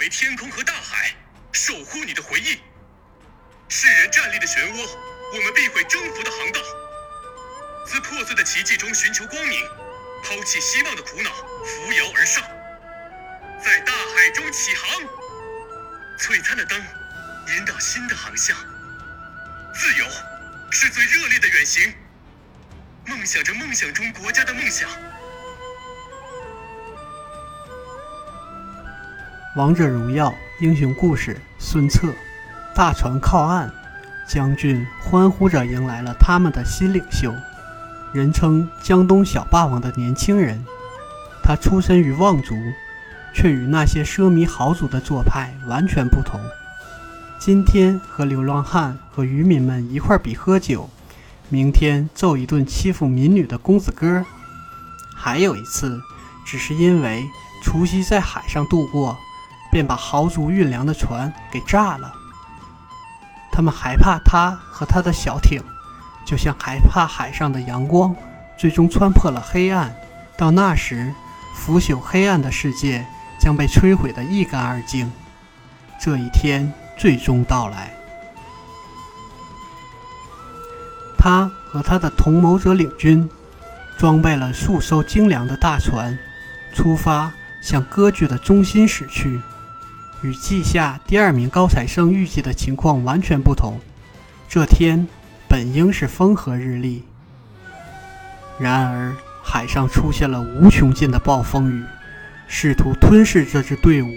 为天空和大海，守护你的回忆。世人站立的漩涡，我们必会征服的航道。自破碎的奇迹中寻求光明，抛弃希望的苦恼，扶摇而上，在大海中起航。璀璨的灯引导新的航向。自由是最热烈的远行，梦想着梦想中国家的梦想。王者荣耀英雄故事，孙策，大船靠岸，将军欢呼着迎来了他们的新领袖，人称江东小霸王的年轻人。他出身于望族，却与那些奢靡豪族的做派完全不同。今天和流浪汉和渔民们一块比喝酒，明天揍一顿欺负民女的公子哥，还有一次，只是因为除夕在海上度过，便把豪族运粮的船给炸了。他们害怕他和他的小艇，就像害怕海上的阳光，最终穿破了黑暗。到那时，腐朽黑暗的世界将被摧毁得一干二净。这一天。最终到来，他和他的同谋者领军，装备了数艘精良的大船，出发向割据的中心驶去。与季下第二名高材生预计的情况完全不同。这天本应是风和日丽，然而海上出现了无穷尽的暴风雨，试图吞噬这支队伍，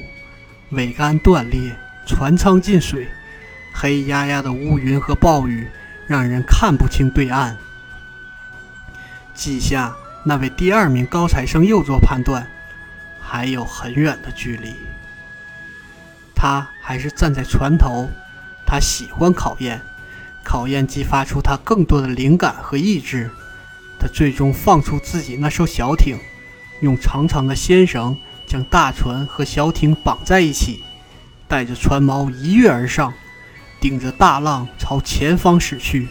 桅杆断裂。船舱进水，黑压压的乌云和暴雨让人看不清对岸。季下那位第二名高材生又做判断，还有很远的距离。他还是站在船头，他喜欢考验，考验激发出他更多的灵感和意志。他最终放出自己那艘小艇，用长长的纤绳将大船和小艇绑在一起。带着船锚一跃而上，顶着大浪朝前方驶去。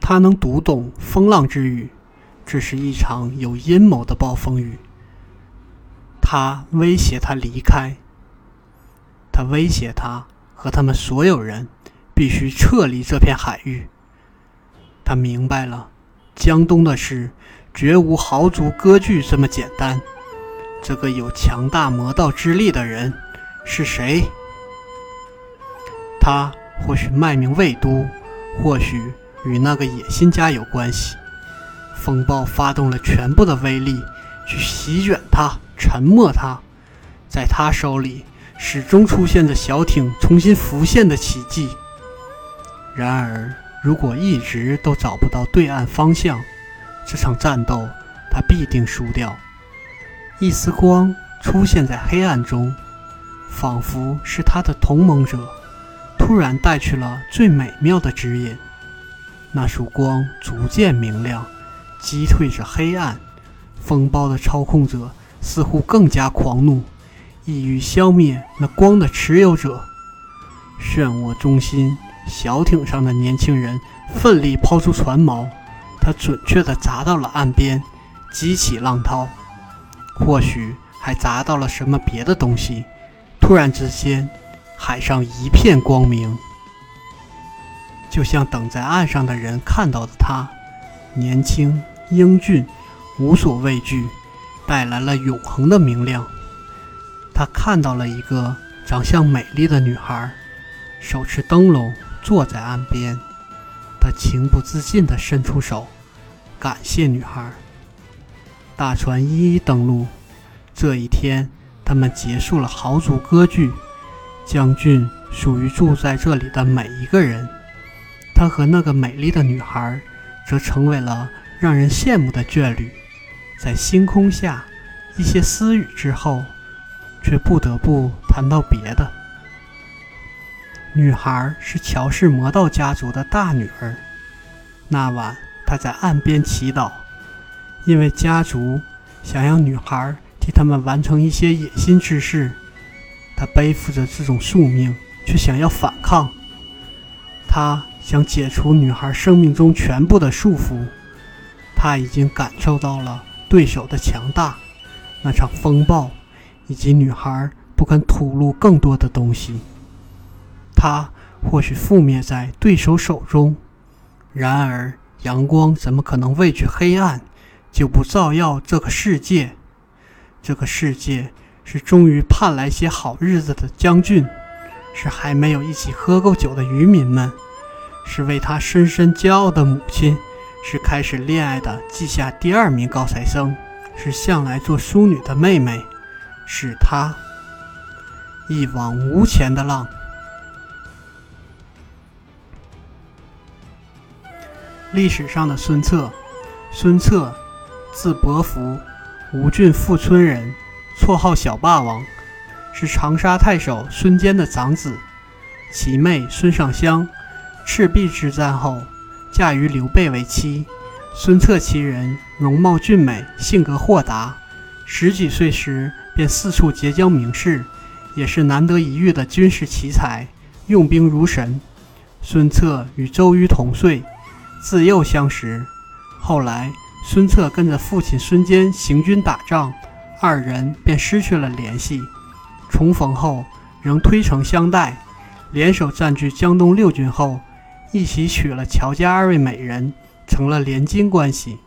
他能读懂风浪之语，这是一场有阴谋的暴风雨。他威胁他离开，他威胁他和他们所有人必须撤离这片海域。他明白了，江东的事绝无豪族割据这么简单。这个有强大魔道之力的人是谁？他或许卖名魏都，或许与那个野心家有关系。风暴发动了全部的威力去席卷他，沉没他。在他手里，始终出现着小艇重新浮现的奇迹。然而，如果一直都找不到对岸方向，这场战斗他必定输掉。一丝光出现在黑暗中，仿佛是他的同盟者突然带去了最美妙的指引。那束光逐渐明亮，击退着黑暗。风暴的操控者似乎更加狂怒，意欲消灭那光的持有者。漩涡中心，小艇上的年轻人奋力抛出船锚，他准确地砸到了岸边，激起浪涛。或许还砸到了什么别的东西。突然之间，海上一片光明，就像等在岸上的人看到的他，年轻英俊，无所畏惧，带来了永恒的明亮。他看到了一个长相美丽的女孩，手持灯笼坐在岸边。他情不自禁地伸出手，感谢女孩。大船一一登陆。这一天，他们结束了豪族割据。将军属于住在这里的每一个人。他和那个美丽的女孩，则成为了让人羡慕的眷侣。在星空下，一些私语之后，却不得不谈到别的。女孩是乔氏魔道家族的大女儿。那晚，她在岸边祈祷。因为家族想要女孩替他们完成一些野心之事，她背负着这种宿命，却想要反抗。他想解除女孩生命中全部的束缚。他已经感受到了对手的强大，那场风暴以及女孩不肯吐露更多的东西。他或许覆灭在对手手中，然而阳光怎么可能畏惧黑暗，就不照耀这个世界？这个世界是终于盼来些好日子的将军，是还没有一起喝够酒的渔民们，是为他深深骄傲的母亲，是开始恋爱的记下第二名高材生，是向来做淑女的妹妹，是他一往无前的浪。历史上的孙策，孙策，字伯符，吴郡富春人，绰号小霸王，是长沙太守孙坚的长子。其妹孙尚香，赤壁之战后嫁于刘备为妻。孙策其人，容貌俊美，性格豁达，十几岁时便四处结交名士，也是难得一遇的军事奇才，用兵如神。孙策与周瑜同岁。自幼相识，后来孙策跟着父亲孙坚行军打仗，二人便失去了联系。重逢后，仍推诚相待，联手占据江东六郡后，一起娶了乔家二位美人，成了连襟关系。